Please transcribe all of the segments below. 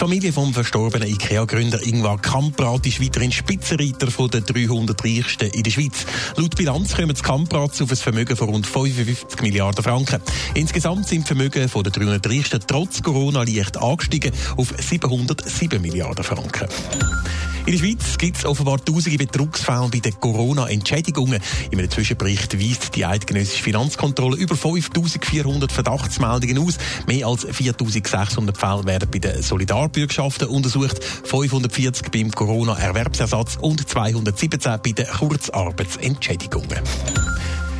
Familie vom verstorbenen IKEA-Gründer Ingvar Kamprad ist weiterhin Spitzenreiter von den 300 Reichsten in der Schweiz. Laut Bilanz kommen die Kamprads auf ein Vermögen von rund 55 Milliarden Franken. Insgesamt sind die Vermögen von den 300 Reichsten trotz Corona leicht angestiegen auf 707 Milliarden Franken. In der Schweiz gibt es offenbar tausende Betrugsfälle bei den Corona-Entschädigungen. In einem Zwischenbericht weist die eidgenössische Finanzkontrolle über 5400 Verdachtsmeldungen aus. Mehr als 4600 Fälle werden bei den Solidarbürgschaften untersucht, 540 beim Corona-Erwerbsersatz und 217 bei den Kurzarbeitsentschädigungen.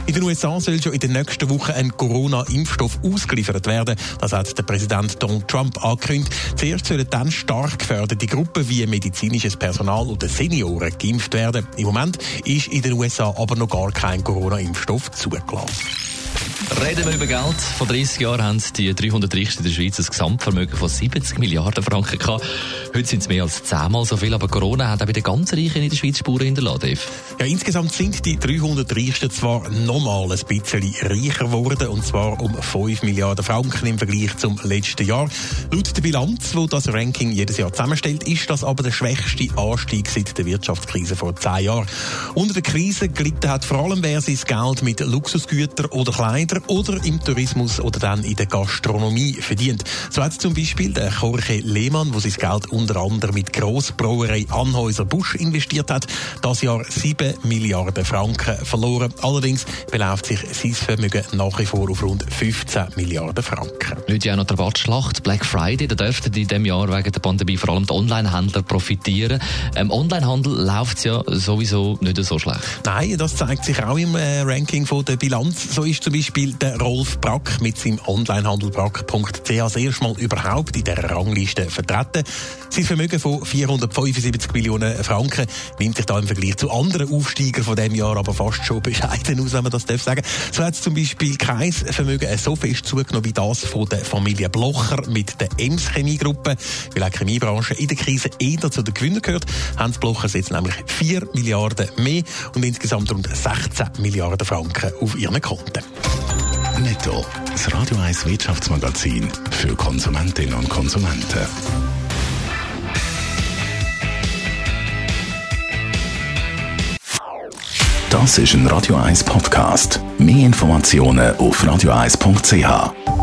In den USA soll schon in der nächsten Woche ein Corona-Impfstoff ausgeliefert werden. Das hat der Präsident Donald Trump angekündigt. Zuerst sollen dann stark geförderte Gruppen wie medizinisches Personal oder Senioren geimpft werden. Im Moment ist in den USA aber noch gar kein Corona-Impfstoff zugelassen. Reden wir über Geld. Vor 30 Jahren haben die 300 Reichsten der Schweiz ein Gesamtvermögen von 70 Milliarden Franken gehabt. Heute sind es mehr als zehnmal so viel, aber Corona hat auch bei den ganz Reichen in der Schweiz Spuren hinterlassen. Ja, insgesamt sind die 300 Reichsten zwar nochmal ein bisschen reicher geworden, und zwar um 5 Milliarden Franken im Vergleich zum letzten Jahr. Laut der Bilanz, wo das Ranking jedes Jahr zusammenstellt, ist das aber der schwächste Anstieg seit der Wirtschaftskrise vor 10 Jahren. Unter der Krise gelitten hat vor allem, wer sein Geld mit Luxusgütern oder Kleidern oder im Tourismus oder dann in der Gastronomie verdient. So hat zum Beispiel der Jorge Lehmann, der sein Geld unter anderem mit Grossbrauerei Anhäuser Busch investiert hat, das Jahr 7 Milliarden Franken verloren. Allerdings beläuft sich sein Vermögen nach wie vor auf rund 15 Milliarden Franken. Heute ja noch der Rabattschlacht Black Friday. Da dürften in diesem Jahr wegen der Pandemie vor allem die Online-Händler profitieren. Im ähm, Onlinehandel läuft es ja sowieso nicht so schlecht. Nein, das zeigt sich auch im äh, Ranking von der Bilanz. So ist zum Beispiel der Rolf Brack mit seinem Onlinehandel brack.ch das erste Mal überhaupt in der Rangliste vertreten. Sein Vermögen von 475 Millionen Franken nimmt sich da im Vergleich zu anderen Aufsteigern von dem Jahr aber fast schon bescheiden aus, wenn man das darf sagen. So hat zum Beispiel kein Vermögen so fest zugenommen wie das von der Familie Blocher mit der Ems Chemiegruppe. Weil die Chemiebranche in der Krise eher zu den Gewinnern gehört, haben die Blocher jetzt nämlich 4 Milliarden mehr und insgesamt rund 16 Milliarden Franken auf ihren Konten. Netto, das Radio 1 Wirtschaftsmagazin für Konsumentinnen und Konsumenten. Das ist ein Radio 1 Podcast. Mehr Informationen auf radio1.ch.